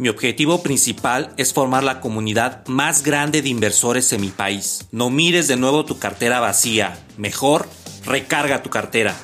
Mi objetivo principal es formar la comunidad más grande de inversores en mi país. No mires de nuevo tu cartera vacía. Mejor, recarga tu cartera.